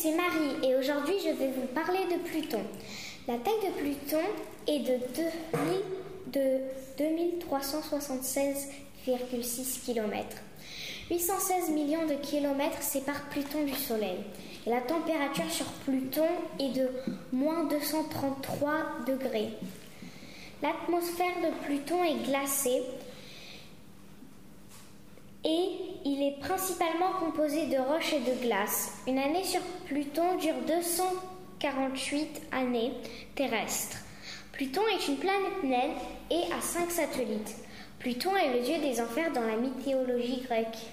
c'est Marie et aujourd'hui je vais vous parler de Pluton. La taille de Pluton est de, 2376,6 km. 816 millions de kilomètres séparent Pluton du Soleil. La température sur Pluton est de moins 233 degrés. L'atmosphère de Pluton est glacée et il est principalement composé de roches et de glace. Une année sur Pluton dure 248 années terrestres. Pluton est une planète naine et a cinq satellites. Pluton est le dieu des enfers dans la mythologie grecque.